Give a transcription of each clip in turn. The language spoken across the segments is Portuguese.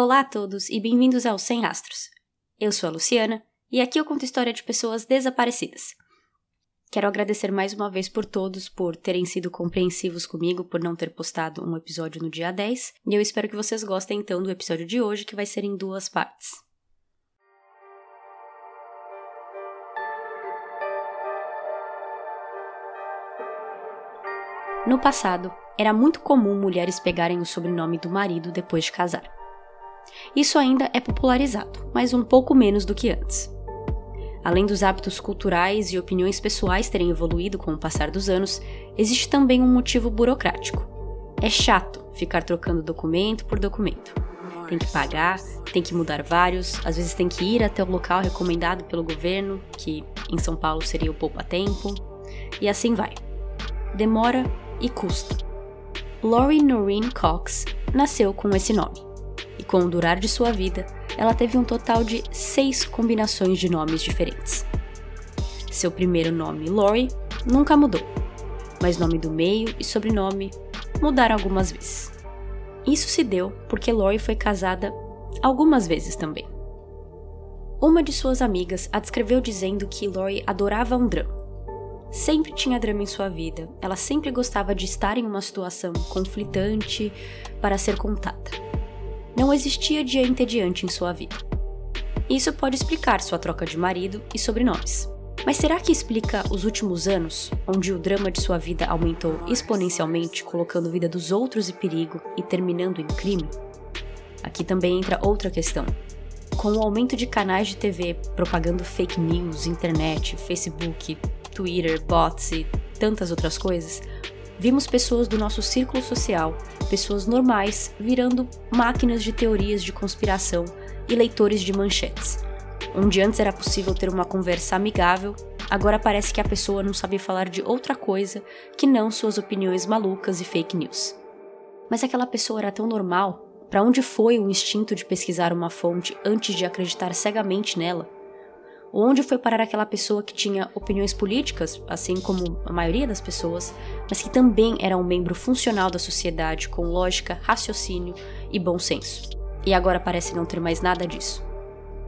Olá a todos e bem-vindos ao Sem Rastros. Eu sou a Luciana e aqui eu conto história de pessoas desaparecidas. Quero agradecer mais uma vez por todos por terem sido compreensivos comigo por não ter postado um episódio no dia 10, e eu espero que vocês gostem então do episódio de hoje, que vai ser em duas partes. No passado, era muito comum mulheres pegarem o sobrenome do marido depois de casar. Isso ainda é popularizado, mas um pouco menos do que antes. Além dos hábitos culturais e opiniões pessoais terem evoluído com o passar dos anos, existe também um motivo burocrático. É chato ficar trocando documento por documento. Tem que pagar, tem que mudar vários, às vezes tem que ir até o local recomendado pelo governo, que em São Paulo seria o Poupa Tempo, e assim vai. Demora e custa. Lori Noreen Cox nasceu com esse nome, com o durar de sua vida, ela teve um total de seis combinações de nomes diferentes. Seu primeiro nome, Lori, nunca mudou, mas nome do meio e sobrenome mudaram algumas vezes. Isso se deu porque Lori foi casada algumas vezes também. Uma de suas amigas a descreveu dizendo que Lori adorava um drama. Sempre tinha drama em sua vida, ela sempre gostava de estar em uma situação conflitante para ser contada não existia dia entediante em sua vida. Isso pode explicar sua troca de marido e sobrenomes. Mas será que explica os últimos anos, onde o drama de sua vida aumentou exponencialmente, colocando a vida dos outros em perigo e terminando em crime? Aqui também entra outra questão. Com o aumento de canais de TV propagando fake news, internet, Facebook, Twitter, bots e tantas outras coisas, vimos pessoas do nosso círculo social, pessoas normais, virando máquinas de teorias de conspiração e leitores de manchetes. Onde antes era possível ter uma conversa amigável, agora parece que a pessoa não sabe falar de outra coisa que não suas opiniões malucas e fake news. Mas aquela pessoa era tão normal? Para onde foi o instinto de pesquisar uma fonte antes de acreditar cegamente nela? Onde foi parar aquela pessoa que tinha opiniões políticas, assim como a maioria das pessoas, mas que também era um membro funcional da sociedade com lógica, raciocínio e bom senso? E agora parece não ter mais nada disso.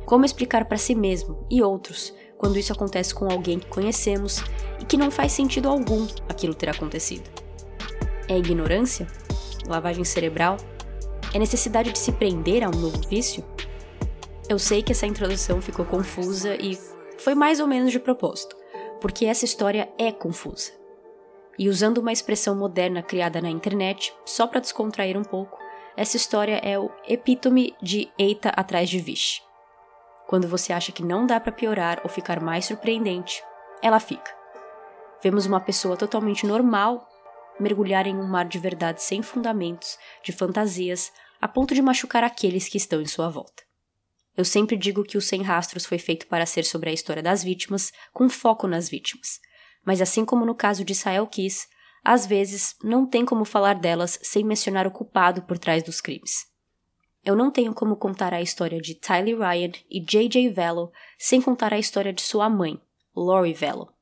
Como explicar para si mesmo e outros quando isso acontece com alguém que conhecemos e que não faz sentido algum aquilo ter acontecido? É ignorância? Lavagem cerebral? É necessidade de se prender a um novo vício? Eu sei que essa introdução ficou confusa e foi mais ou menos de propósito, porque essa história é confusa. E usando uma expressão moderna criada na internet, só para descontrair um pouco, essa história é o epítome de eita atrás de vixe. Quando você acha que não dá para piorar ou ficar mais surpreendente, ela fica. Vemos uma pessoa totalmente normal mergulhar em um mar de verdades sem fundamentos, de fantasias, a ponto de machucar aqueles que estão em sua volta. Eu sempre digo que o Sem Rastros foi feito para ser sobre a história das vítimas, com foco nas vítimas. Mas assim como no caso de Sael Kiss, às vezes não tem como falar delas sem mencionar o culpado por trás dos crimes. Eu não tenho como contar a história de Tyler Ryan e J.J. Vello sem contar a história de sua mãe, Lori Vello.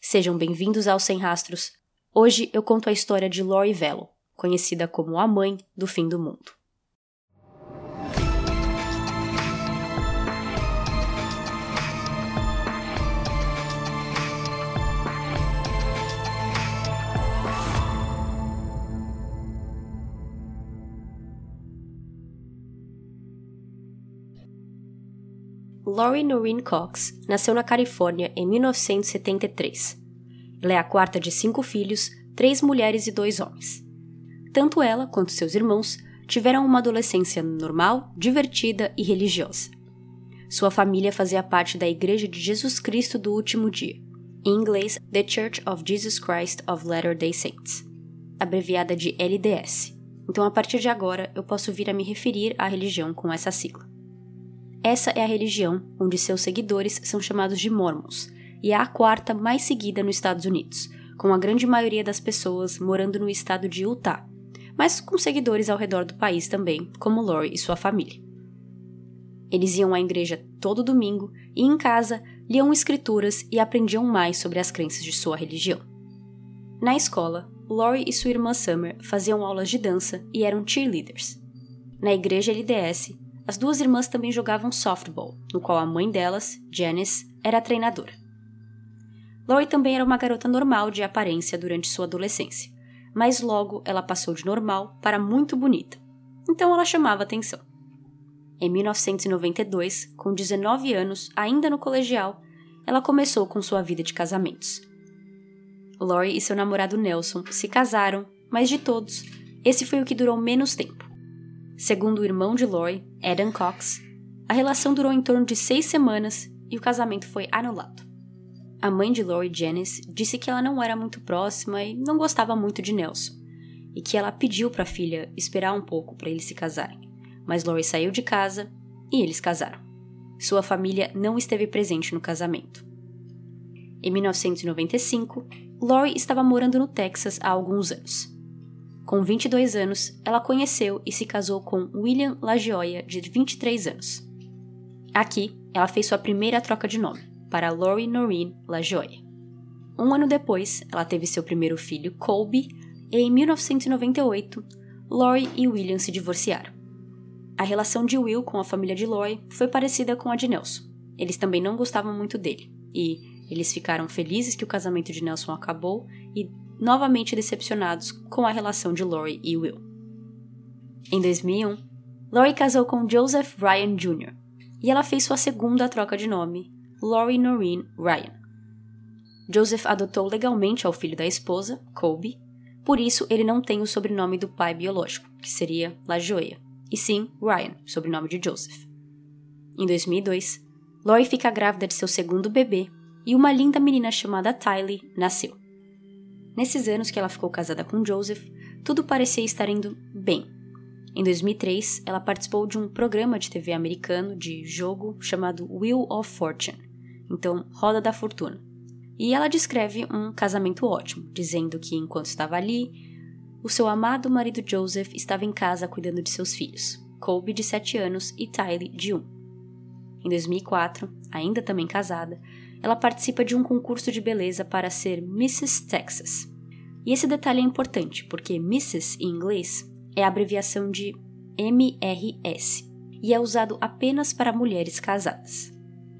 Sejam bem-vindos ao Sem Rastros. Hoje eu conto a história de Lori Vello, conhecida como a mãe do fim do mundo. Lori Noreen Cox nasceu na Califórnia em 1973. Ela é a quarta de cinco filhos, três mulheres e dois homens. Tanto ela quanto seus irmãos tiveram uma adolescência normal, divertida e religiosa. Sua família fazia parte da Igreja de Jesus Cristo do Último Dia, em inglês The Church of Jesus Christ of Latter-day Saints, abreviada de LDS. Então, a partir de agora, eu posso vir a me referir à religião com essa sigla. Essa é a religião onde seus seguidores são chamados de Mormons, e é a quarta mais seguida nos Estados Unidos, com a grande maioria das pessoas morando no estado de Utah, mas com seguidores ao redor do país também, como Lori e sua família. Eles iam à igreja todo domingo e, em casa, liam escrituras e aprendiam mais sobre as crenças de sua religião. Na escola, Lori e sua irmã Summer faziam aulas de dança e eram cheerleaders. Na igreja LDS, as duas irmãs também jogavam softball, no qual a mãe delas, Janice, era treinadora. Lori também era uma garota normal de aparência durante sua adolescência, mas logo ela passou de normal para muito bonita, então ela chamava atenção. Em 1992, com 19 anos, ainda no colegial, ela começou com sua vida de casamentos. Lori e seu namorado Nelson se casaram, mas de todos, esse foi o que durou menos tempo. Segundo o irmão de Lori, Adam Cox, a relação durou em torno de seis semanas e o casamento foi anulado. A mãe de Lori, Janice, disse que ela não era muito próxima e não gostava muito de Nelson, e que ela pediu para a filha esperar um pouco para eles se casarem. Mas Lori saiu de casa e eles casaram. Sua família não esteve presente no casamento. Em 1995, Lori estava morando no Texas há alguns anos. Com 22 anos, ela conheceu e se casou com William LaGioia, de 23 anos. Aqui, ela fez sua primeira troca de nome para Lori Noreen LaJoie. Um ano depois, ela teve seu primeiro filho, Colby, e em 1998, Lori e William se divorciaram. A relação de Will com a família de Lori foi parecida com a de Nelson. Eles também não gostavam muito dele, e eles ficaram felizes que o casamento de Nelson acabou e novamente decepcionados com a relação de Lori e Will. Em 2001, Lori casou com Joseph Ryan Jr., e ela fez sua segunda troca de nome, Lori Noreen Ryan. Joseph adotou legalmente ao filho da esposa, Colby, por isso ele não tem o sobrenome do pai biológico, que seria LaJoia, e sim Ryan, sobrenome de Joseph. Em 2002, Lori fica grávida de seu segundo bebê e uma linda menina chamada Tylee nasceu. Nesses anos que ela ficou casada com Joseph, tudo parecia estar indo bem. Em 2003, ela participou de um programa de TV americano de jogo chamado Wheel of Fortune, então Roda da Fortuna. E ela descreve um casamento ótimo, dizendo que enquanto estava ali, o seu amado marido Joseph estava em casa cuidando de seus filhos, Colby de 7 anos e Tylee de 1. Em 2004, ainda também casada, ela participa de um concurso de beleza para ser Mrs. Texas. E esse detalhe é importante, porque Mrs. em inglês é a abreviação de MRS e é usado apenas para mulheres casadas.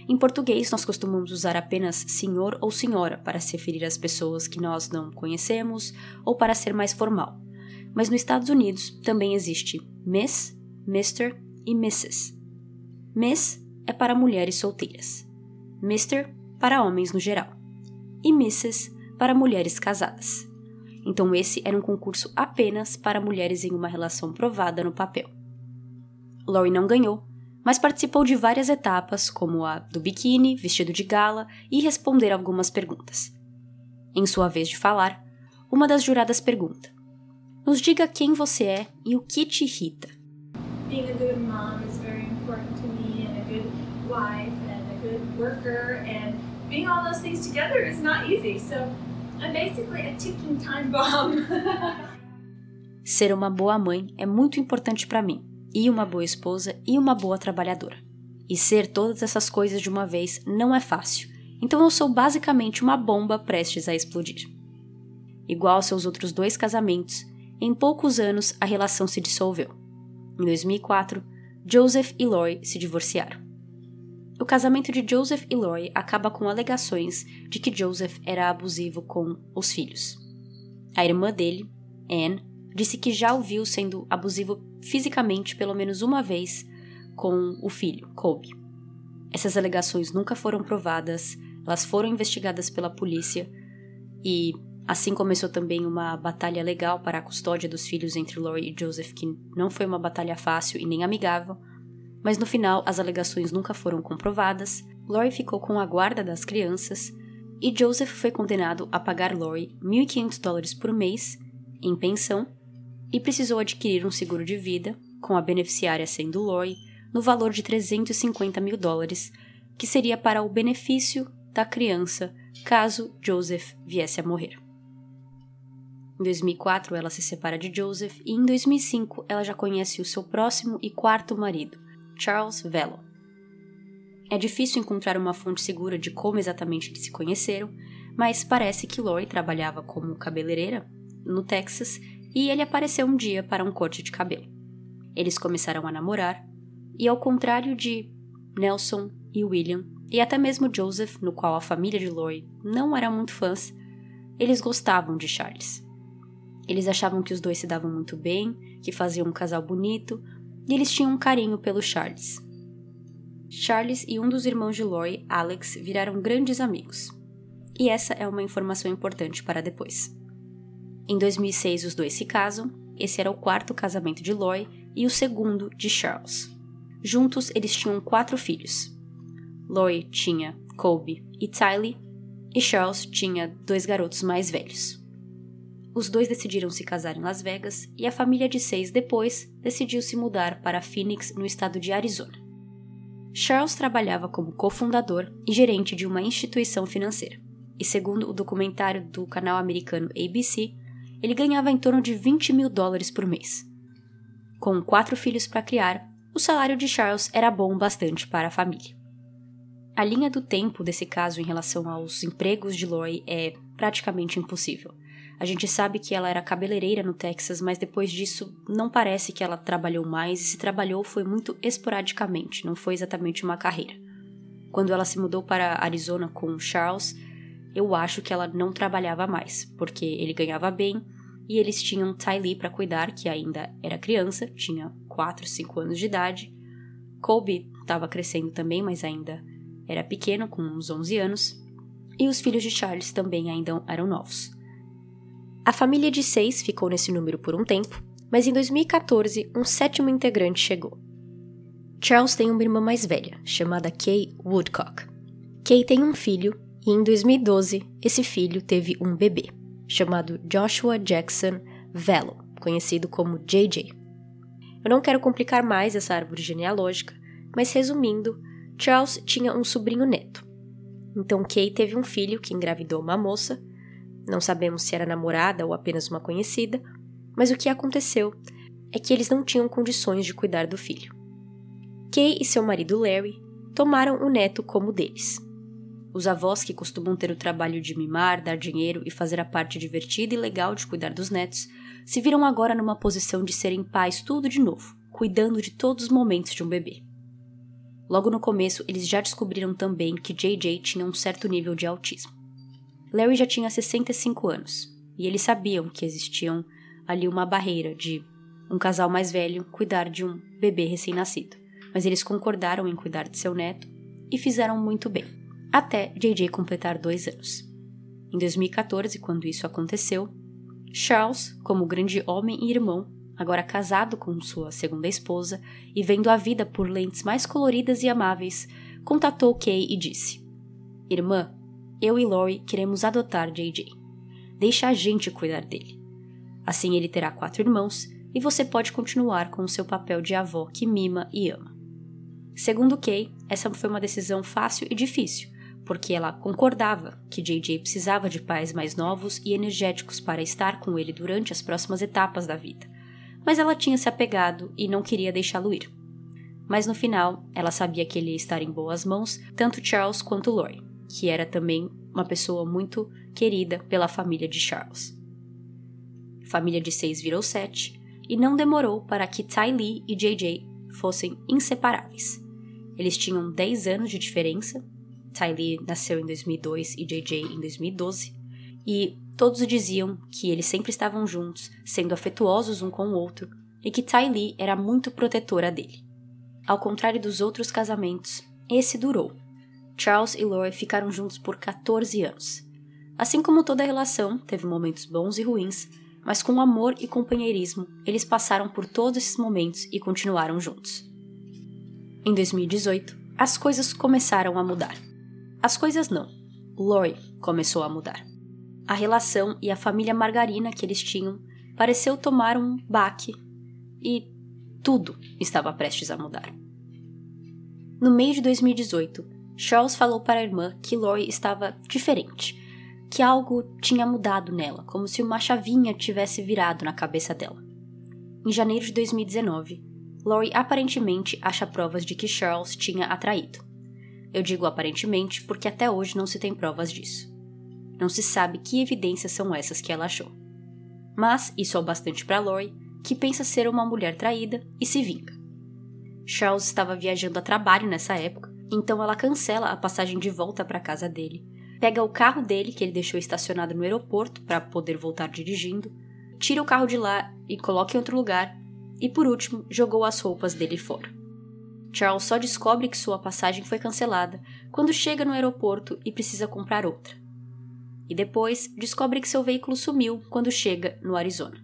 Em português, nós costumamos usar apenas senhor ou senhora para se referir às pessoas que nós não conhecemos ou para ser mais formal. Mas nos Estados Unidos também existe Miss, Mr. e Mrs. Miss é para mulheres solteiras, Mr. para homens no geral, e Mrs. para mulheres casadas. Então, esse era um concurso apenas para mulheres em uma relação provada no papel. Lori não ganhou, mas participou de várias etapas, como a do biquíni, vestido de gala e responder algumas perguntas. Em sua vez de falar, uma das juradas pergunta: Nos diga quem você é e o que te irrita. Being a good mom is very important to me, and a good wife, and a good worker, and being all those things together is not easy. So I'm basically a ticking time bomb. Ser uma boa mãe é muito importante para mim e uma boa esposa e uma boa trabalhadora. E ser todas essas coisas de uma vez não é fácil, então eu sou basicamente uma bomba prestes a explodir. Igual aos seus outros dois casamentos, em poucos anos a relação se dissolveu. Em 2004, Joseph e Lori se divorciaram. O casamento de Joseph e Lori acaba com alegações de que Joseph era abusivo com os filhos. A irmã dele, Anne, disse que já o viu sendo abusivo fisicamente pelo menos uma vez com o filho, Colby. Essas alegações nunca foram provadas, elas foram investigadas pela polícia e assim começou também uma batalha legal para a custódia dos filhos entre Lori e Joseph, que não foi uma batalha fácil e nem amigável, mas no final as alegações nunca foram comprovadas. Lori ficou com a guarda das crianças e Joseph foi condenado a pagar Lori 1.500 dólares por mês em pensão e precisou adquirir um seguro de vida, com a beneficiária sendo Lori, no valor de 350 mil dólares, que seria para o benefício da criança caso Joseph viesse a morrer. Em 2004, ela se separa de Joseph e em 2005 ela já conhece o seu próximo e quarto marido, Charles Velo. É difícil encontrar uma fonte segura de como exatamente eles se conheceram, mas parece que Lori trabalhava como cabeleireira no Texas e ele apareceu um dia para um corte de cabelo. Eles começaram a namorar, e ao contrário de Nelson e William, e até mesmo Joseph, no qual a família de Lori não era muito fãs, eles gostavam de Charles. Eles achavam que os dois se davam muito bem, que faziam um casal bonito, e eles tinham um carinho pelo Charles. Charles e um dos irmãos de Lori, Alex, viraram grandes amigos. E essa é uma informação importante para depois. Em 2006, os dois se casam. Esse era o quarto casamento de Lori e o segundo de Charles. Juntos, eles tinham quatro filhos. Lori tinha Colby e Tylee, e Charles tinha dois garotos mais velhos. Os dois decidiram se casar em Las Vegas e a família de seis depois decidiu se mudar para Phoenix, no estado de Arizona. Charles trabalhava como cofundador e gerente de uma instituição financeira, e segundo o documentário do canal americano ABC, ele ganhava em torno de 20 mil dólares por mês. Com quatro filhos para criar, o salário de Charles era bom bastante para a família. A linha do tempo desse caso em relação aos empregos de Lori é praticamente impossível. A gente sabe que ela era cabeleireira no Texas, mas depois disso não parece que ela trabalhou mais e se trabalhou foi muito esporadicamente, não foi exatamente uma carreira. Quando ela se mudou para Arizona com Charles, eu acho que ela não trabalhava mais, porque ele ganhava bem e eles tinham Tylee para cuidar, que ainda era criança, tinha 4, 5 anos de idade. Colby estava crescendo também, mas ainda era pequeno, com uns 11 anos. E os filhos de Charles também ainda eram novos. A família de seis ficou nesse número por um tempo, mas em 2014 um sétimo integrante chegou. Charles tem uma irmã mais velha, chamada Kay Woodcock. Kay tem um filho e em 2012 esse filho teve um bebê, chamado Joshua Jackson Velo, conhecido como JJ. Eu não quero complicar mais essa árvore genealógica, mas resumindo, Charles tinha um sobrinho neto. Então Kay teve um filho que engravidou uma moça não sabemos se era namorada ou apenas uma conhecida, mas o que aconteceu é que eles não tinham condições de cuidar do filho. Kay e seu marido Larry tomaram o neto como deles. Os avós, que costumam ter o trabalho de mimar, dar dinheiro e fazer a parte divertida e legal de cuidar dos netos, se viram agora numa posição de serem pais tudo de novo, cuidando de todos os momentos de um bebê. Logo no começo, eles já descobriram também que JJ tinha um certo nível de autismo. Larry já tinha 65 anos e eles sabiam que existiam ali uma barreira de um casal mais velho cuidar de um bebê recém-nascido, mas eles concordaram em cuidar de seu neto e fizeram muito bem, até JJ completar dois anos. Em 2014, quando isso aconteceu, Charles, como grande homem e irmão, agora casado com sua segunda esposa e vendo a vida por lentes mais coloridas e amáveis, contatou Kay e disse: Irmã, eu e Lori queremos adotar JJ. Deixa a gente cuidar dele. Assim ele terá quatro irmãos e você pode continuar com o seu papel de avó que mima e ama. Segundo Kay, essa foi uma decisão fácil e difícil, porque ela concordava que JJ precisava de pais mais novos e energéticos para estar com ele durante as próximas etapas da vida. Mas ela tinha se apegado e não queria deixá-lo ir. Mas no final, ela sabia que ele ia estar em boas mãos, tanto Charles quanto Lori que era também uma pessoa muito querida pela família de Charles. família de seis virou sete, e não demorou para que Ty Lee e JJ fossem inseparáveis. Eles tinham 10 anos de diferença. Ty Lee nasceu em 2002 e JJ em 2012, e todos diziam que eles sempre estavam juntos, sendo afetuosos um com o outro, e que Ty Lee era muito protetora dele. Ao contrário dos outros casamentos, esse durou, Charles e Lori ficaram juntos por 14 anos. Assim como toda relação, teve momentos bons e ruins, mas com amor e companheirismo, eles passaram por todos esses momentos e continuaram juntos. Em 2018, as coisas começaram a mudar. As coisas não. Lori começou a mudar. A relação e a família margarina que eles tinham pareceu tomar um baque e tudo estava prestes a mudar. No mês de 2018, Charles falou para a irmã que Lori estava diferente, que algo tinha mudado nela, como se uma chavinha tivesse virado na cabeça dela. Em janeiro de 2019, Lori aparentemente acha provas de que Charles tinha atraído. Eu digo aparentemente porque até hoje não se tem provas disso. Não se sabe que evidências são essas que ela achou. Mas isso é o bastante para Lori que pensa ser uma mulher traída e se vinga. Charles estava viajando a trabalho nessa época, então ela cancela a passagem de volta para casa dele, pega o carro dele que ele deixou estacionado no aeroporto para poder voltar dirigindo, tira o carro de lá e coloca em outro lugar, e por último jogou as roupas dele fora. Charles só descobre que sua passagem foi cancelada quando chega no aeroporto e precisa comprar outra. E depois descobre que seu veículo sumiu quando chega no Arizona.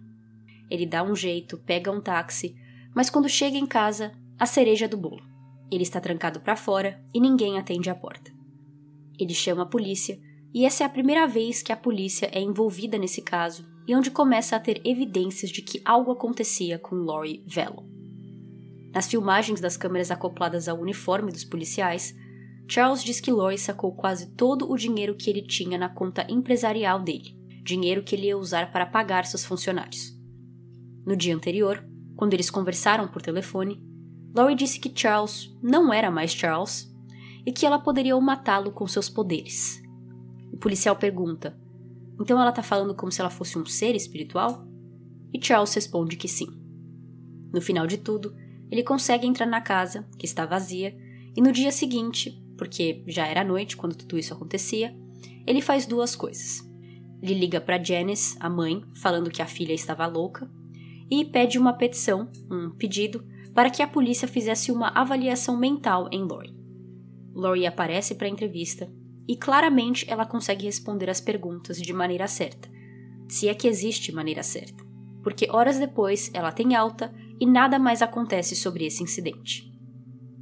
Ele dá um jeito, pega um táxi, mas quando chega em casa, a cereja do bolo. Ele está trancado para fora e ninguém atende a porta. Ele chama a polícia, e essa é a primeira vez que a polícia é envolvida nesse caso e onde começa a ter evidências de que algo acontecia com Lori Velo. Nas filmagens das câmeras acopladas ao uniforme dos policiais, Charles diz que Lori sacou quase todo o dinheiro que ele tinha na conta empresarial dele, dinheiro que ele ia usar para pagar seus funcionários. No dia anterior, quando eles conversaram por telefone, Lori disse que Charles não era mais Charles e que ela poderia matá-lo com seus poderes. O policial pergunta: Então ela está falando como se ela fosse um ser espiritual? E Charles responde que sim. No final de tudo, ele consegue entrar na casa, que está vazia, e no dia seguinte, porque já era noite quando tudo isso acontecia, ele faz duas coisas. Ele liga para Janice, a mãe, falando que a filha estava louca, e pede uma petição, um pedido, para que a polícia fizesse uma avaliação mental em Lori. Lori aparece para a entrevista e claramente ela consegue responder as perguntas de maneira certa, se é que existe maneira certa, porque horas depois ela tem alta e nada mais acontece sobre esse incidente.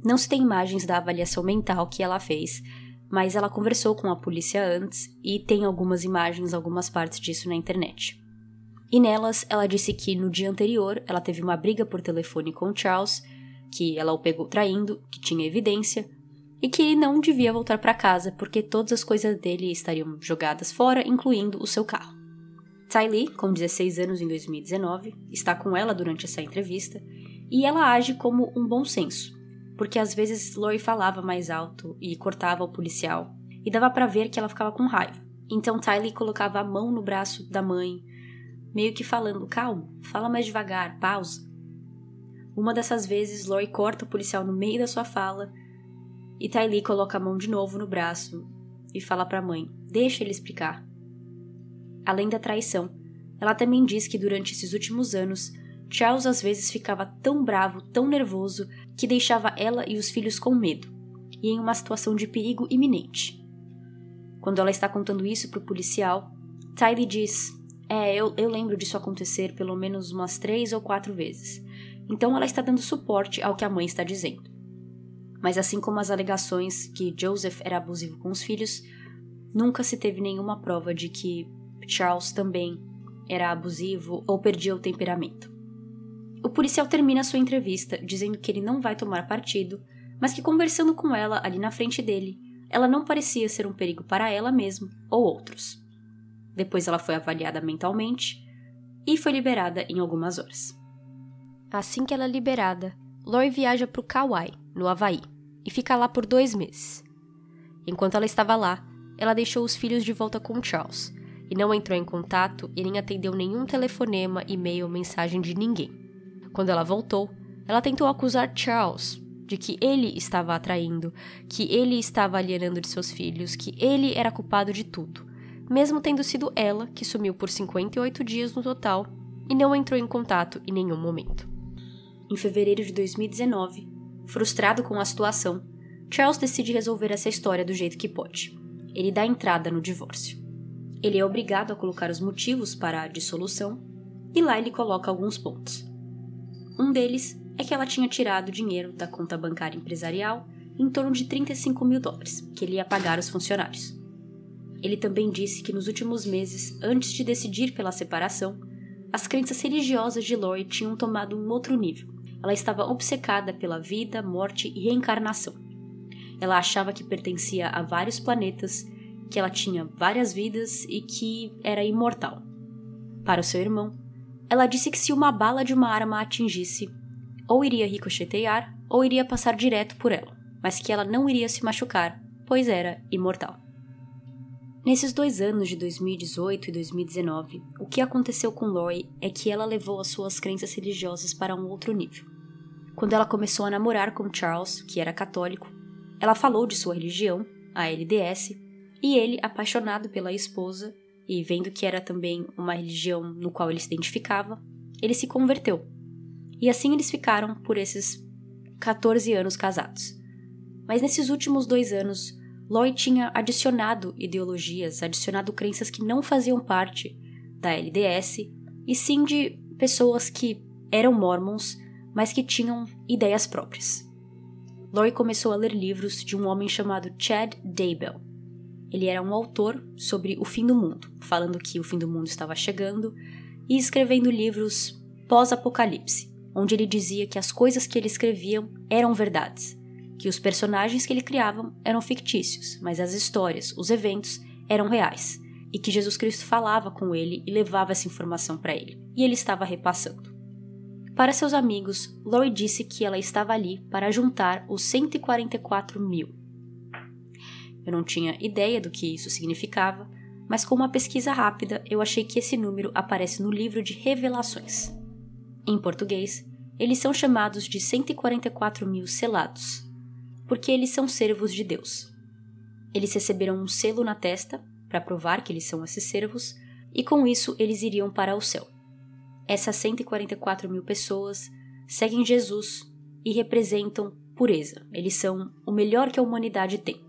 Não se tem imagens da avaliação mental que ela fez, mas ela conversou com a polícia antes e tem algumas imagens, algumas partes disso na internet. E nelas, ela disse que no dia anterior ela teve uma briga por telefone com Charles, que ela o pegou traindo, que tinha evidência, e que ele não devia voltar para casa porque todas as coisas dele estariam jogadas fora, incluindo o seu carro. Ty Lee, com 16 anos em 2019, está com ela durante essa entrevista e ela age como um bom senso, porque às vezes Lori falava mais alto e cortava o policial, e dava para ver que ela ficava com raiva. Então Ty Lee colocava a mão no braço da mãe, meio que falando: calma, fala mais devagar, pausa. Uma dessas vezes, Lori corta o policial no meio da sua fala e Tylee coloca a mão de novo no braço e fala para a mãe: deixa ele explicar. Além da traição, ela também diz que durante esses últimos anos, Charles às vezes ficava tão bravo, tão nervoso, que deixava ela e os filhos com medo e em uma situação de perigo iminente. Quando ela está contando isso para o policial, Tylee diz: é, eu, eu lembro disso acontecer pelo menos umas três ou quatro vezes. Então ela está dando suporte ao que a mãe está dizendo. Mas assim como as alegações que Joseph era abusivo com os filhos, nunca se teve nenhuma prova de que Charles também era abusivo ou perdia o temperamento. O policial termina sua entrevista dizendo que ele não vai tomar partido, mas que conversando com ela ali na frente dele, ela não parecia ser um perigo para ela mesma ou outros. Depois ela foi avaliada mentalmente e foi liberada em algumas horas. Assim que ela é liberada, Lori viaja para o Kauai, no Havaí, e fica lá por dois meses. Enquanto ela estava lá, ela deixou os filhos de volta com Charles e não entrou em contato e nem atendeu nenhum telefonema, e-mail, mensagem de ninguém. Quando ela voltou, ela tentou acusar Charles de que ele estava atraindo, que ele estava alienando de seus filhos, que ele era culpado de tudo mesmo tendo sido ela que sumiu por 58 dias no total e não entrou em contato em nenhum momento. Em fevereiro de 2019, frustrado com a situação, Charles decide resolver essa história do jeito que pode. Ele dá entrada no divórcio. Ele é obrigado a colocar os motivos para a dissolução e lá ele coloca alguns pontos. Um deles é que ela tinha tirado dinheiro da conta bancária empresarial em torno de 35 mil dólares, que ele ia pagar aos funcionários. Ele também disse que nos últimos meses, antes de decidir pela separação, as crenças religiosas de Lori tinham tomado um outro nível. Ela estava obcecada pela vida, morte e reencarnação. Ela achava que pertencia a vários planetas, que ela tinha várias vidas e que era imortal. Para o seu irmão, ela disse que se uma bala de uma arma a atingisse, ou iria ricochetear ou iria passar direto por ela, mas que ela não iria se machucar, pois era imortal. Nesses dois anos de 2018 e 2019, o que aconteceu com Lori é que ela levou as suas crenças religiosas para um outro nível. Quando ela começou a namorar com Charles, que era católico, ela falou de sua religião, a LDS, e ele, apaixonado pela esposa e vendo que era também uma religião no qual ele se identificava, ele se converteu. E assim eles ficaram por esses 14 anos casados. Mas nesses últimos dois anos, Lloyd tinha adicionado ideologias, adicionado crenças que não faziam parte da LDS, e sim de pessoas que eram mormons, mas que tinham ideias próprias. Lloyd começou a ler livros de um homem chamado Chad Daybell. Ele era um autor sobre o fim do mundo, falando que o fim do mundo estava chegando, e escrevendo livros pós-apocalipse, onde ele dizia que as coisas que ele escrevia eram verdades, que os personagens que ele criava eram fictícios, mas as histórias, os eventos eram reais, e que Jesus Cristo falava com ele e levava essa informação para ele, e ele estava repassando. Para seus amigos, Lori disse que ela estava ali para juntar os 144 mil. Eu não tinha ideia do que isso significava, mas com uma pesquisa rápida eu achei que esse número aparece no livro de Revelações. Em português, eles são chamados de 144 mil selados, porque eles são servos de Deus. Eles receberam um selo na testa para provar que eles são esses servos, e com isso eles iriam para o céu. Essas 144 mil pessoas seguem Jesus e representam pureza. Eles são o melhor que a humanidade tem.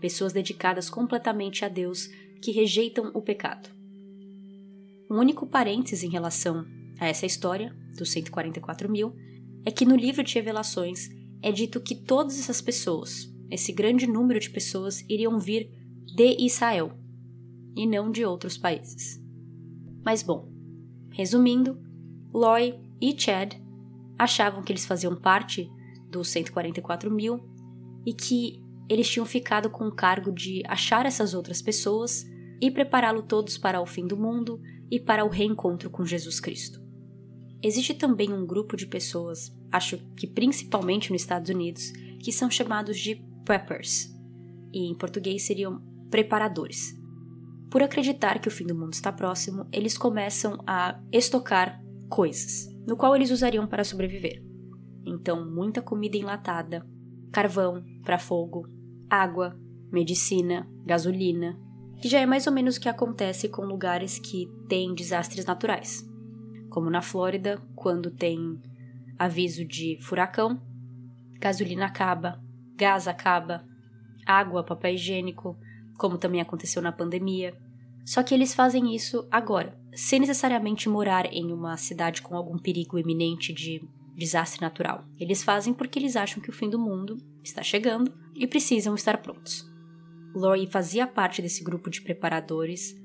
Pessoas dedicadas completamente a Deus que rejeitam o pecado. Um único parênteses em relação a essa história, dos 144 mil, é que no livro de Revelações é dito que todas essas pessoas, esse grande número de pessoas, iriam vir de Israel e não de outros países. Mas bom, resumindo, Loy e Chad achavam que eles faziam parte dos 144 mil e que eles tinham ficado com o cargo de achar essas outras pessoas e prepará-lo todos para o fim do mundo e para o reencontro com Jesus Cristo. Existe também um grupo de pessoas, acho que principalmente nos Estados Unidos, que são chamados de preppers, e em português seriam preparadores. Por acreditar que o fim do mundo está próximo, eles começam a estocar coisas, no qual eles usariam para sobreviver. Então, muita comida enlatada, carvão para fogo, água, medicina, gasolina, que já é mais ou menos o que acontece com lugares que têm desastres naturais como na Flórida, quando tem aviso de furacão, gasolina acaba, gás acaba, água, papel higiênico, como também aconteceu na pandemia. Só que eles fazem isso agora, sem necessariamente morar em uma cidade com algum perigo iminente de desastre natural. Eles fazem porque eles acham que o fim do mundo está chegando e precisam estar prontos. Lori fazia parte desse grupo de preparadores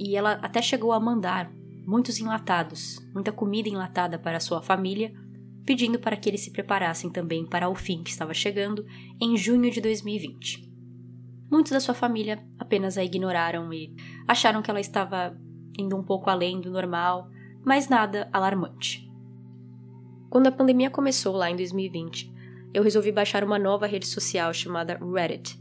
e ela até chegou a mandar muitos enlatados, muita comida enlatada para sua família, pedindo para que eles se preparassem também para o fim que estava chegando em junho de 2020. Muitos da sua família apenas a ignoraram e acharam que ela estava indo um pouco além do normal, mas nada alarmante. Quando a pandemia começou lá em 2020, eu resolvi baixar uma nova rede social chamada Reddit.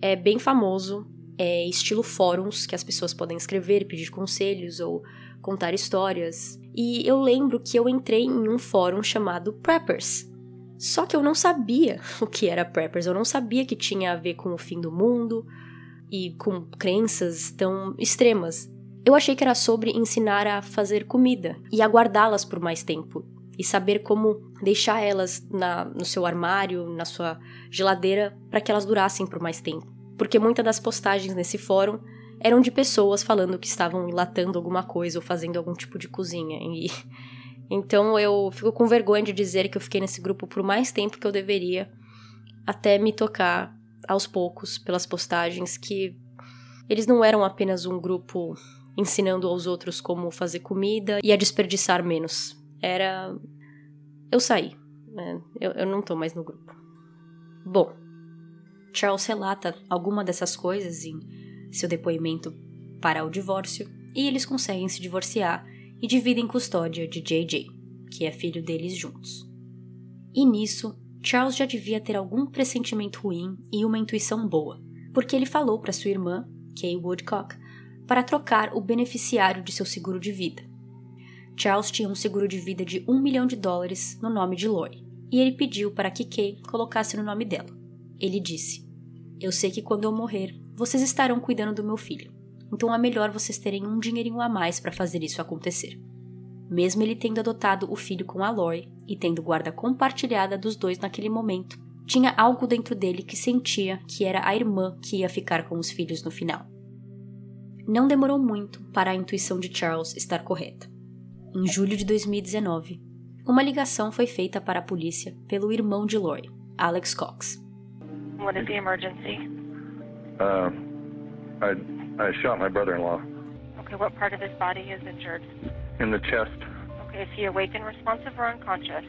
É bem famoso, é estilo fóruns que as pessoas podem escrever, pedir conselhos ou contar histórias. E eu lembro que eu entrei em um fórum chamado Preppers. Só que eu não sabia o que era Preppers, eu não sabia que tinha a ver com o fim do mundo e com crenças tão extremas. Eu achei que era sobre ensinar a fazer comida e aguardá-las por mais tempo e saber como deixar elas na, no seu armário, na sua geladeira, para que elas durassem por mais tempo. Porque muitas das postagens nesse fórum eram de pessoas falando que estavam enlatando alguma coisa ou fazendo algum tipo de cozinha. E então eu fico com vergonha de dizer que eu fiquei nesse grupo por mais tempo que eu deveria, até me tocar aos poucos pelas postagens que eles não eram apenas um grupo ensinando aos outros como fazer comida e a desperdiçar menos. Era. Eu saí. Né? Eu, eu não tô mais no grupo. Bom, Charles relata alguma dessas coisas em seu depoimento para o divórcio e eles conseguem se divorciar e dividem custódia de JJ, que é filho deles juntos. E nisso, Charles já devia ter algum pressentimento ruim e uma intuição boa, porque ele falou para sua irmã, Kay Woodcock, para trocar o beneficiário de seu seguro de vida. Charles tinha um seguro de vida de um milhão de dólares no nome de Lori, e ele pediu para que Kay colocasse no nome dela. Ele disse: Eu sei que quando eu morrer, vocês estarão cuidando do meu filho, então é melhor vocês terem um dinheirinho a mais para fazer isso acontecer. Mesmo ele tendo adotado o filho com a Lori e tendo guarda compartilhada dos dois naquele momento, tinha algo dentro dele que sentia que era a irmã que ia ficar com os filhos no final. Não demorou muito para a intuição de Charles estar correta. Em julho de 2019, uma ligação foi feita para a polícia pelo irmão de Lori, Alex Cox. What is the emergency? Uh, I I shot my brother-in-law Okay, what part of his body is injured? in the chest, Okay, is he awake and responsive or unconscious?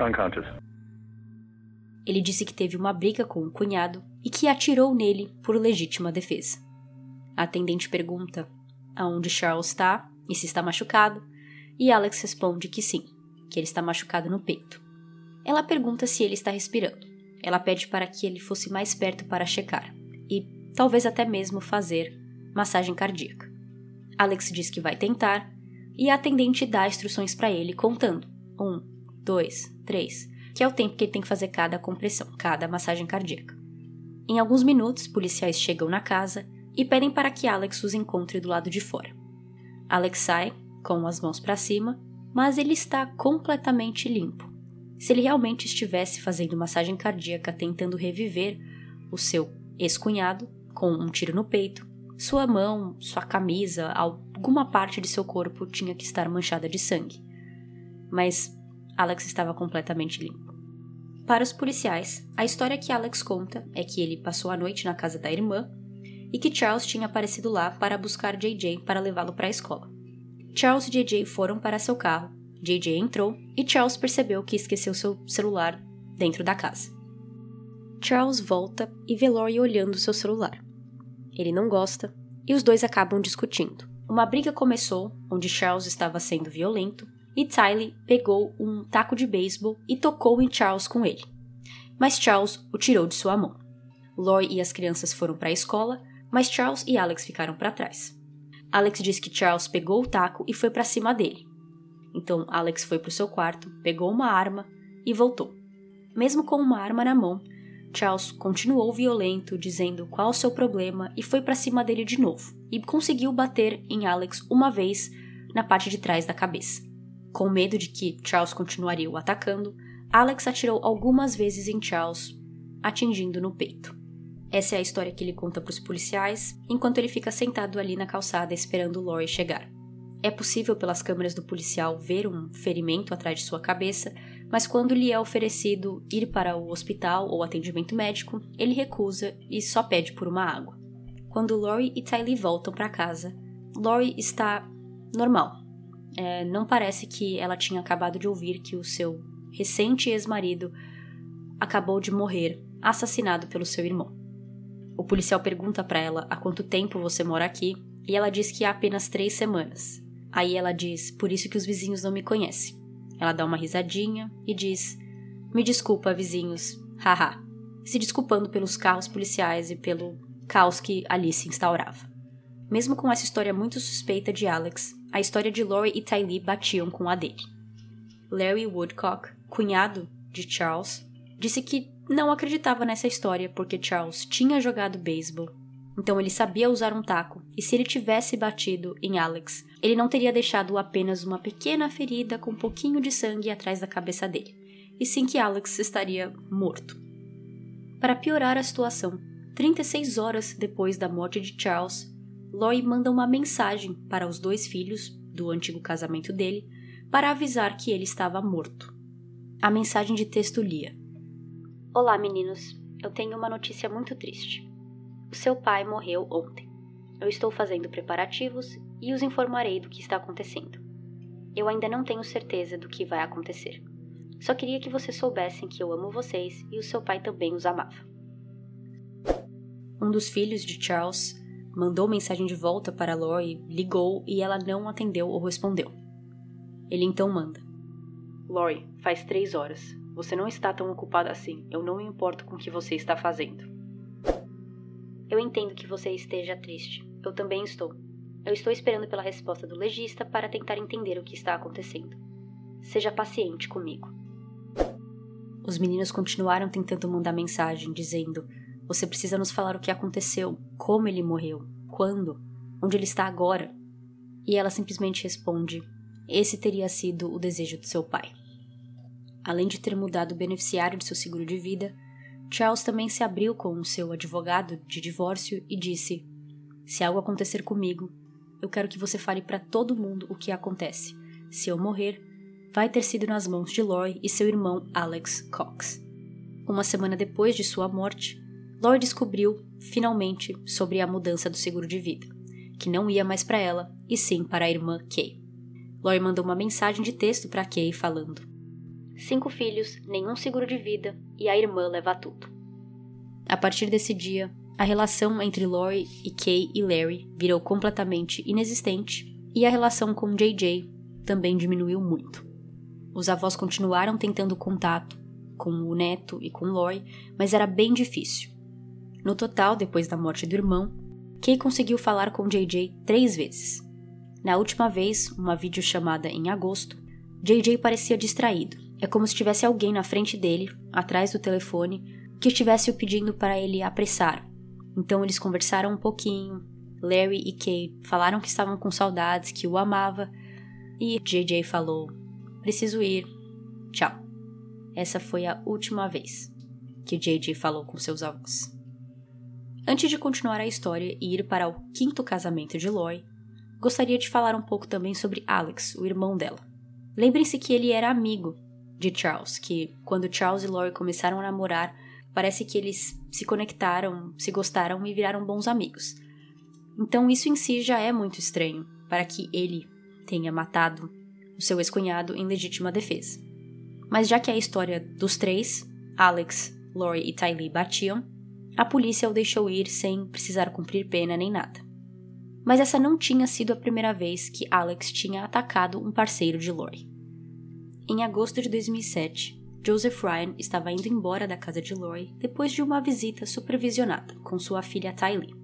unconscious. Ele disse que teve uma briga com o cunhado e que atirou nele por legítima defesa. A atendente pergunta aonde Charles está e se está machucado, e Alex responde que sim, que ele está machucado no peito. Ela pergunta se ele está respirando. Ela pede para que ele fosse mais perto para checar e talvez até mesmo fazer massagem cardíaca. Alex diz que vai tentar e a atendente dá instruções para ele contando: um, dois, três, que é o tempo que ele tem que fazer cada compressão, cada massagem cardíaca. Em alguns minutos, policiais chegam na casa e pedem para que Alex os encontre do lado de fora. Alex sai, com as mãos para cima, mas ele está completamente limpo. Se ele realmente estivesse fazendo massagem cardíaca tentando reviver o seu ex-cunhado com um tiro no peito, sua mão, sua camisa, alguma parte de seu corpo tinha que estar manchada de sangue. Mas Alex estava completamente limpo. Para os policiais, a história que Alex conta é que ele passou a noite na casa da irmã e que Charles tinha aparecido lá para buscar JJ para levá-lo para a escola. Charles e JJ foram para seu carro, JJ entrou e Charles percebeu que esqueceu seu celular dentro da casa. Charles volta e vê Lori olhando seu celular. Ele não gosta e os dois acabam discutindo. Uma briga começou, onde Charles estava sendo violento, e Tylee pegou um taco de beisebol e tocou em Charles com ele. Mas Charles o tirou de sua mão. Lori e as crianças foram para a escola, mas Charles e Alex ficaram para trás. Alex diz que Charles pegou o taco e foi para cima dele. Então Alex foi para o seu quarto, pegou uma arma e voltou. Mesmo com uma arma na mão, Charles continuou violento, dizendo qual o seu problema e foi para cima dele de novo, e conseguiu bater em Alex uma vez na parte de trás da cabeça. Com medo de que Charles continuaria o atacando, Alex atirou algumas vezes em Charles, atingindo no peito. Essa é a história que ele conta para os policiais, enquanto ele fica sentado ali na calçada esperando Lori chegar. É possível pelas câmeras do policial ver um ferimento atrás de sua cabeça, mas quando lhe é oferecido ir para o hospital ou atendimento médico, ele recusa e só pede por uma água. Quando Lori e Tylee voltam para casa, Lori está normal. É, não parece que ela tinha acabado de ouvir que o seu recente ex-marido acabou de morrer, assassinado pelo seu irmão. O policial pergunta para ela há quanto tempo você mora aqui e ela diz que há apenas três semanas. Aí ela diz: Por isso que os vizinhos não me conhecem. Ela dá uma risadinha e diz: Me desculpa, vizinhos, haha, se desculpando pelos carros policiais e pelo caos que ali se instaurava. Mesmo com essa história muito suspeita de Alex, a história de Lori e Tylee batiam com a dele. Larry Woodcock, cunhado de Charles, disse que não acreditava nessa história porque Charles tinha jogado beisebol, então ele sabia usar um taco, e se ele tivesse batido em Alex, ele não teria deixado apenas uma pequena ferida com um pouquinho de sangue atrás da cabeça dele, e sim que Alex estaria morto. Para piorar a situação, 36 horas depois da morte de Charles, Lori manda uma mensagem para os dois filhos do antigo casamento dele para avisar que ele estava morto. A mensagem de texto lia: Olá, meninos. Eu tenho uma notícia muito triste. O seu pai morreu ontem. Eu estou fazendo preparativos e os informarei do que está acontecendo. Eu ainda não tenho certeza do que vai acontecer. Só queria que vocês soubessem que eu amo vocês e o seu pai também os amava. Um dos filhos de Charles mandou mensagem de volta para Lori, ligou e ela não atendeu ou respondeu. Ele então manda: Lori, faz três horas. Você não está tão ocupada assim. Eu não me importo com o que você está fazendo. Eu entendo que você esteja triste. Eu também estou. Eu estou esperando pela resposta do legista para tentar entender o que está acontecendo. Seja paciente comigo. Os meninos continuaram tentando mandar mensagem, dizendo: Você precisa nos falar o que aconteceu, como ele morreu, quando, onde ele está agora. E ela simplesmente responde: Esse teria sido o desejo do seu pai. Além de ter mudado o beneficiário de seu seguro de vida, Charles também se abriu com o seu advogado de divórcio e disse: Se algo acontecer comigo, eu quero que você fale para todo mundo o que acontece. Se eu morrer, vai ter sido nas mãos de Lori e seu irmão Alex Cox. Uma semana depois de sua morte, Lori descobriu, finalmente, sobre a mudança do seguro de vida, que não ia mais para ela, e sim para a irmã Kay. Lori mandou uma mensagem de texto para Kay falando: Cinco filhos, nenhum seguro de vida e a irmã leva tudo. A partir desse dia, a relação entre Lori e Kay e Larry virou completamente inexistente e a relação com JJ também diminuiu muito. Os avós continuaram tentando contato com o neto e com Lori, mas era bem difícil. No total, depois da morte do irmão, Kay conseguiu falar com JJ três vezes. Na última vez, uma videochamada em agosto, JJ parecia distraído. É como se tivesse alguém na frente dele, atrás do telefone, que estivesse o pedindo para ele apressar. Então eles conversaram um pouquinho. Larry e Kay falaram que estavam com saudades, que o amava, e JJ falou: Preciso ir. Tchau. Essa foi a última vez que JJ falou com seus avós. Antes de continuar a história e ir para o quinto casamento de Lori, gostaria de falar um pouco também sobre Alex, o irmão dela. Lembrem-se que ele era amigo de Charles, que quando Charles e Lori começaram a namorar, parece que eles se conectaram, se gostaram e viraram bons amigos. Então isso em si já é muito estranho para que ele tenha matado o seu ex-cunhado em legítima defesa. Mas já que a história dos três, Alex, Lori e Tylee, batiam, a polícia o deixou ir sem precisar cumprir pena nem nada. Mas essa não tinha sido a primeira vez que Alex tinha atacado um parceiro de Lori. Em agosto de 2007, Joseph Ryan estava indo embora da casa de Lori depois de uma visita supervisionada com sua filha Tylee.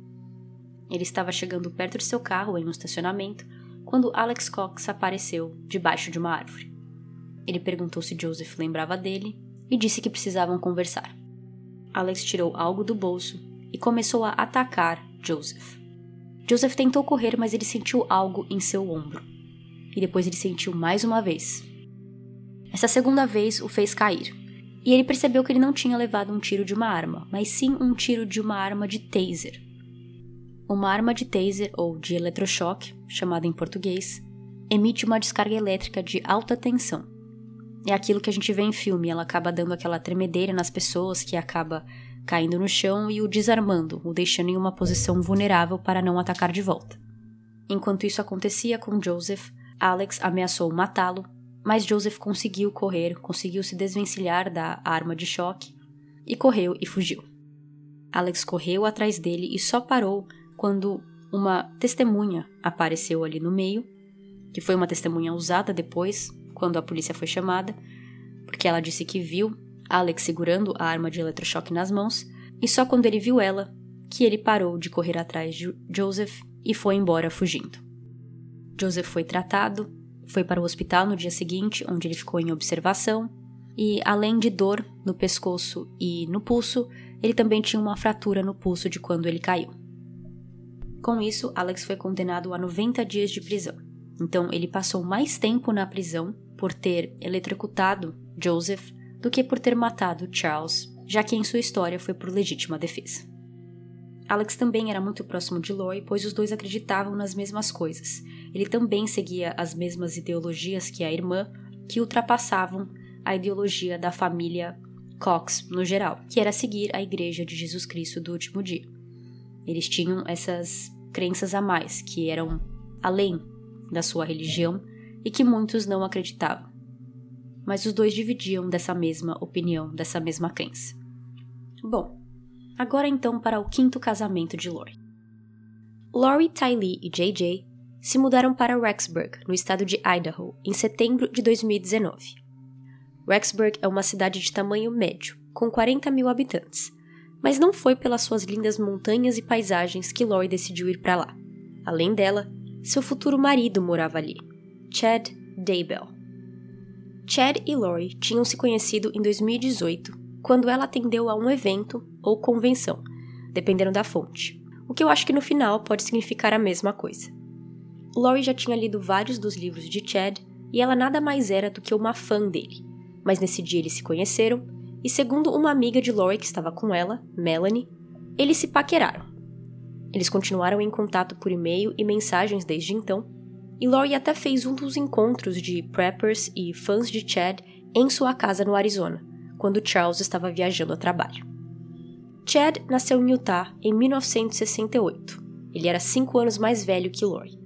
Ele estava chegando perto de seu carro em um estacionamento quando Alex Cox apareceu debaixo de uma árvore. Ele perguntou se Joseph lembrava dele e disse que precisavam conversar. Alex tirou algo do bolso e começou a atacar Joseph. Joseph tentou correr, mas ele sentiu algo em seu ombro. E depois ele sentiu mais uma vez. Essa segunda vez o fez cair. E ele percebeu que ele não tinha levado um tiro de uma arma, mas sim um tiro de uma arma de taser. Uma arma de taser ou de eletrochoque, chamada em português, emite uma descarga elétrica de alta tensão. É aquilo que a gente vê em filme, ela acaba dando aquela tremedeira nas pessoas que acaba caindo no chão e o desarmando, o deixando em uma posição vulnerável para não atacar de volta. Enquanto isso acontecia com Joseph, Alex ameaçou matá-lo, mas Joseph conseguiu correr, conseguiu se desvencilhar da arma de choque e correu e fugiu. Alex correu atrás dele e só parou quando uma testemunha apareceu ali no meio, que foi uma testemunha usada depois, quando a polícia foi chamada, porque ela disse que viu Alex segurando a arma de eletrochoque nas mãos, e só quando ele viu ela que ele parou de correr atrás de Joseph e foi embora fugindo. Joseph foi tratado, foi para o hospital no dia seguinte, onde ele ficou em observação, e além de dor no pescoço e no pulso, ele também tinha uma fratura no pulso de quando ele caiu. Com isso, Alex foi condenado a 90 dias de prisão. Então, ele passou mais tempo na prisão por ter eletrocutado Joseph do que por ter matado Charles, já que em sua história foi por legítima defesa. Alex também era muito próximo de Lori, pois os dois acreditavam nas mesmas coisas. Ele também seguia as mesmas ideologias que a irmã, que ultrapassavam a ideologia da família Cox no geral, que era seguir a Igreja de Jesus Cristo do último dia. Eles tinham essas crenças a mais, que eram além da sua religião e que muitos não acreditavam. Mas os dois dividiam dessa mesma opinião, dessa mesma crença. Bom, agora então para o quinto casamento de Lori. Lori, Tylee e JJ se mudaram para Rexburg, no estado de Idaho, em setembro de 2019. Rexburg é uma cidade de tamanho médio, com 40 mil habitantes, Mas não foi pelas suas lindas montanhas e paisagens que Lori decidiu ir para lá. Além dela, seu futuro marido morava ali, Chad Daybell. Chad e Lori tinham se conhecido em 2018, quando ela atendeu a um evento ou convenção, dependendo da fonte, o que eu acho que no final pode significar a mesma coisa. Lori já tinha lido vários dos livros de Chad e ela nada mais era do que uma fã dele, mas nesse dia eles se conheceram e, segundo uma amiga de Lori que estava com ela, Melanie, eles se paqueraram. Eles continuaram em contato por e-mail e mensagens desde então, e Lori até fez um dos encontros de preppers e fãs de Chad em sua casa no Arizona, quando Charles estava viajando a trabalho. Chad nasceu em Utah em 1968. Ele era cinco anos mais velho que Lori.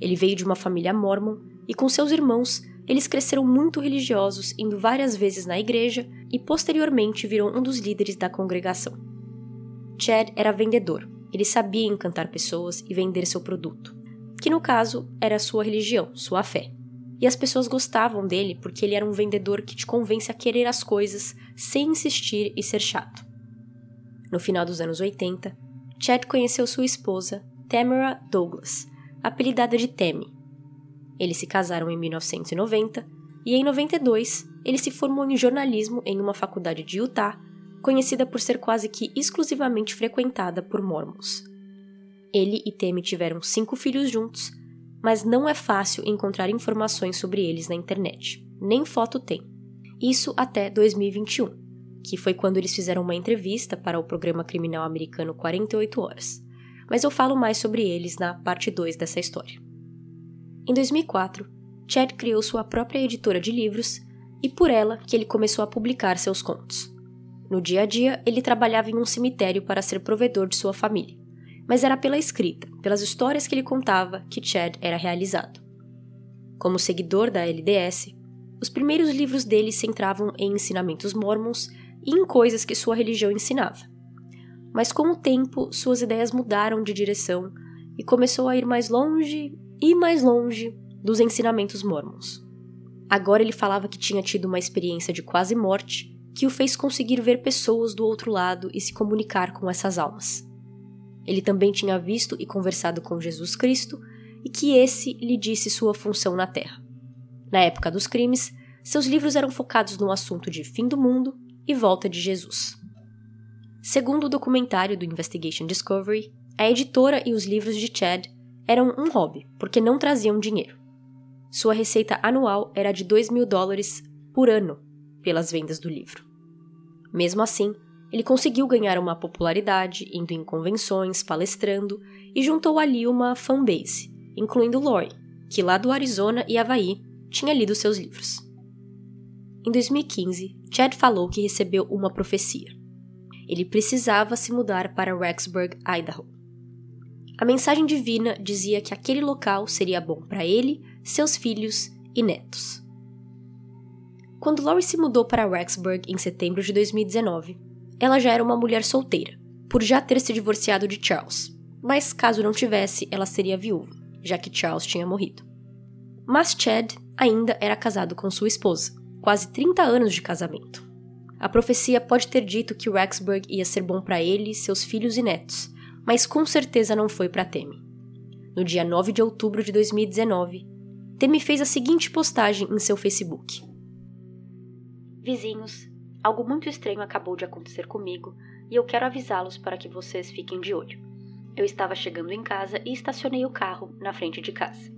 Ele veio de uma família mormon e, com seus irmãos, eles cresceram muito religiosos, indo várias vezes na igreja e posteriormente viram um dos líderes da congregação. Chad era vendedor. Ele sabia encantar pessoas e vender seu produto que no caso era sua religião, sua fé. E as pessoas gostavam dele porque ele era um vendedor que te convence a querer as coisas sem insistir e ser chato. No final dos anos 80, Chad conheceu sua esposa, Tamara Douglas, apelidada de Tammy. Eles se casaram em 1990 e em 92 ele se formou em jornalismo em uma faculdade de Utah, conhecida por ser quase que exclusivamente frequentada por mormons. Ele e Temi tiveram cinco filhos juntos, mas não é fácil encontrar informações sobre eles na internet. Nem foto tem. Isso até 2021, que foi quando eles fizeram uma entrevista para o programa criminal americano 48 Horas. Mas eu falo mais sobre eles na parte 2 dessa história. Em 2004, Chad criou sua própria editora de livros e por ela que ele começou a publicar seus contos. No dia a dia, ele trabalhava em um cemitério para ser provedor de sua família mas era pela escrita, pelas histórias que ele contava, que Chad era realizado. Como seguidor da LDS, os primeiros livros dele centravam em ensinamentos mormons e em coisas que sua religião ensinava. Mas com o tempo, suas ideias mudaram de direção e começou a ir mais longe e mais longe dos ensinamentos mormons. Agora ele falava que tinha tido uma experiência de quase morte que o fez conseguir ver pessoas do outro lado e se comunicar com essas almas. Ele também tinha visto e conversado com Jesus Cristo e que esse lhe disse sua função na Terra. Na época dos crimes, seus livros eram focados no assunto de fim do mundo e volta de Jesus. Segundo o documentário do Investigation Discovery, a editora e os livros de Chad eram um hobby, porque não traziam dinheiro. Sua receita anual era de 2 mil dólares por ano pelas vendas do livro. Mesmo assim, ele conseguiu ganhar uma popularidade indo em convenções, palestrando e juntou ali uma fanbase, incluindo Lori, que lá do Arizona e Havaí tinha lido seus livros. Em 2015, Chad falou que recebeu uma profecia. Ele precisava se mudar para Rexburg, Idaho. A mensagem divina dizia que aquele local seria bom para ele, seus filhos e netos. Quando Lori se mudou para Rexburg em setembro de 2019, ela já era uma mulher solteira, por já ter se divorciado de Charles. Mas caso não tivesse, ela seria viúva, já que Charles tinha morrido. Mas Chad ainda era casado com sua esposa, quase 30 anos de casamento. A profecia pode ter dito que Rexburg ia ser bom para ele, seus filhos e netos, mas com certeza não foi para Temi. No dia 9 de outubro de 2019, Temi fez a seguinte postagem em seu Facebook: Vizinhos, Algo muito estranho acabou de acontecer comigo e eu quero avisá-los para que vocês fiquem de olho. Eu estava chegando em casa e estacionei o carro na frente de casa.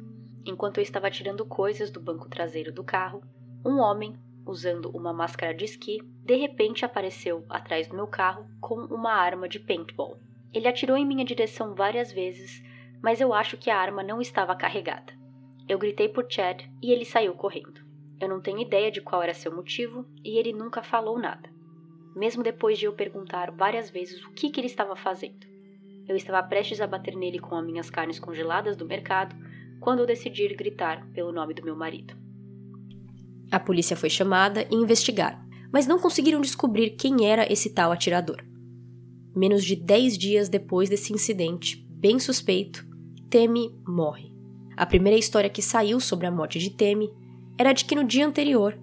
Enquanto eu estava tirando coisas do banco traseiro do carro, um homem, usando uma máscara de esqui, de repente apareceu atrás do meu carro com uma arma de paintball. Ele atirou em minha direção várias vezes, mas eu acho que a arma não estava carregada. Eu gritei por Chad e ele saiu correndo. Eu não tenho ideia de qual era seu motivo e ele nunca falou nada. Mesmo depois de eu perguntar várias vezes o que, que ele estava fazendo. Eu estava prestes a bater nele com as minhas carnes congeladas do mercado quando eu decidi gritar pelo nome do meu marido. A polícia foi chamada e investigaram, mas não conseguiram descobrir quem era esse tal atirador. Menos de 10 dias depois desse incidente, bem suspeito, Temi morre. A primeira história que saiu sobre a morte de Temi era de que no dia anterior,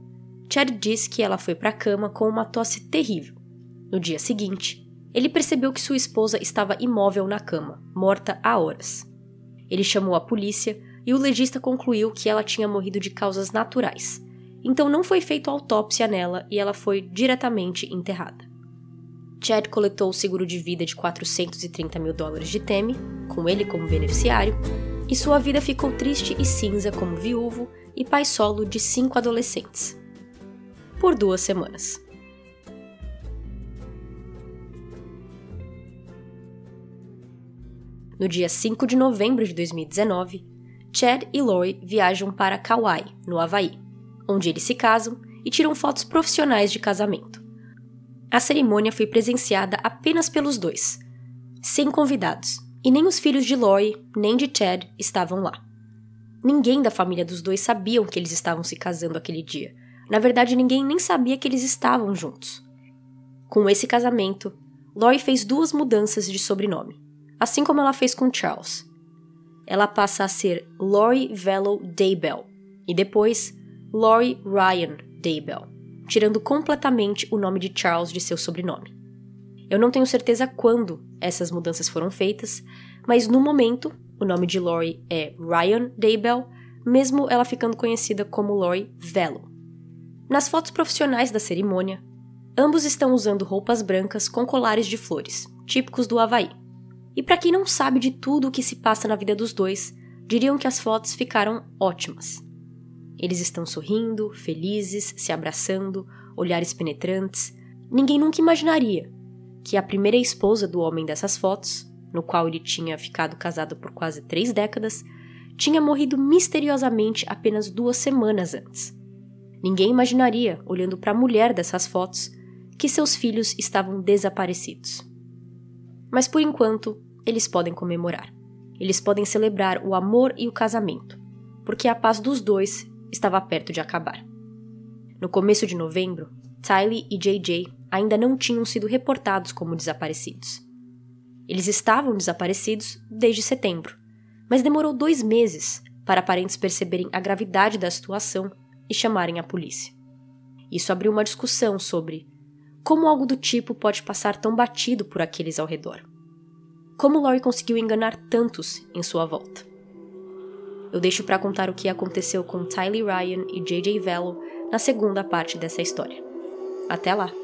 Chad disse que ela foi para a cama com uma tosse terrível. No dia seguinte, ele percebeu que sua esposa estava imóvel na cama, morta há horas. Ele chamou a polícia e o legista concluiu que ela tinha morrido de causas naturais, então não foi feita autópsia nela e ela foi diretamente enterrada. Chad coletou o seguro de vida de 430 mil dólares de Temi, com ele como beneficiário, e sua vida ficou triste e cinza como viúvo e pai solo de cinco adolescentes. Por duas semanas. No dia 5 de novembro de 2019, Chad e Lori viajam para Kauai, no Havaí, onde eles se casam e tiram fotos profissionais de casamento. A cerimônia foi presenciada apenas pelos dois, sem convidados, e nem os filhos de Lori nem de Chad estavam lá. Ninguém da família dos dois sabiam que eles estavam se casando aquele dia. Na verdade, ninguém nem sabia que eles estavam juntos. Com esse casamento, Lori fez duas mudanças de sobrenome assim como ela fez com Charles. Ela passa a ser Lori Velo Daybell e depois Lori Ryan Daybell, tirando completamente o nome de Charles de seu sobrenome. Eu não tenho certeza quando essas mudanças foram feitas, mas no momento o nome de Lori é Ryan Daybell, mesmo ela ficando conhecida como Lori Velo. Nas fotos profissionais da cerimônia, ambos estão usando roupas brancas com colares de flores, típicos do Havaí. E para quem não sabe de tudo o que se passa na vida dos dois, diriam que as fotos ficaram ótimas. Eles estão sorrindo, felizes, se abraçando, olhares penetrantes. Ninguém nunca imaginaria que a primeira esposa do homem dessas fotos, no qual ele tinha ficado casado por quase três décadas, tinha morrido misteriosamente apenas duas semanas antes. Ninguém imaginaria, olhando para a mulher dessas fotos, que seus filhos estavam desaparecidos. Mas por enquanto, eles podem comemorar. Eles podem celebrar o amor e o casamento, porque a paz dos dois estava perto de acabar. No começo de novembro, Tylee e JJ ainda não tinham sido reportados como desaparecidos. Eles estavam desaparecidos desde setembro, mas demorou dois meses para parentes perceberem a gravidade da situação e chamarem a polícia. Isso abriu uma discussão sobre como algo do tipo pode passar tão batido por aqueles ao redor? Como Lori conseguiu enganar tantos em sua volta? Eu deixo para contar o que aconteceu com Tylee Ryan e JJ Velo na segunda parte dessa história. Até lá!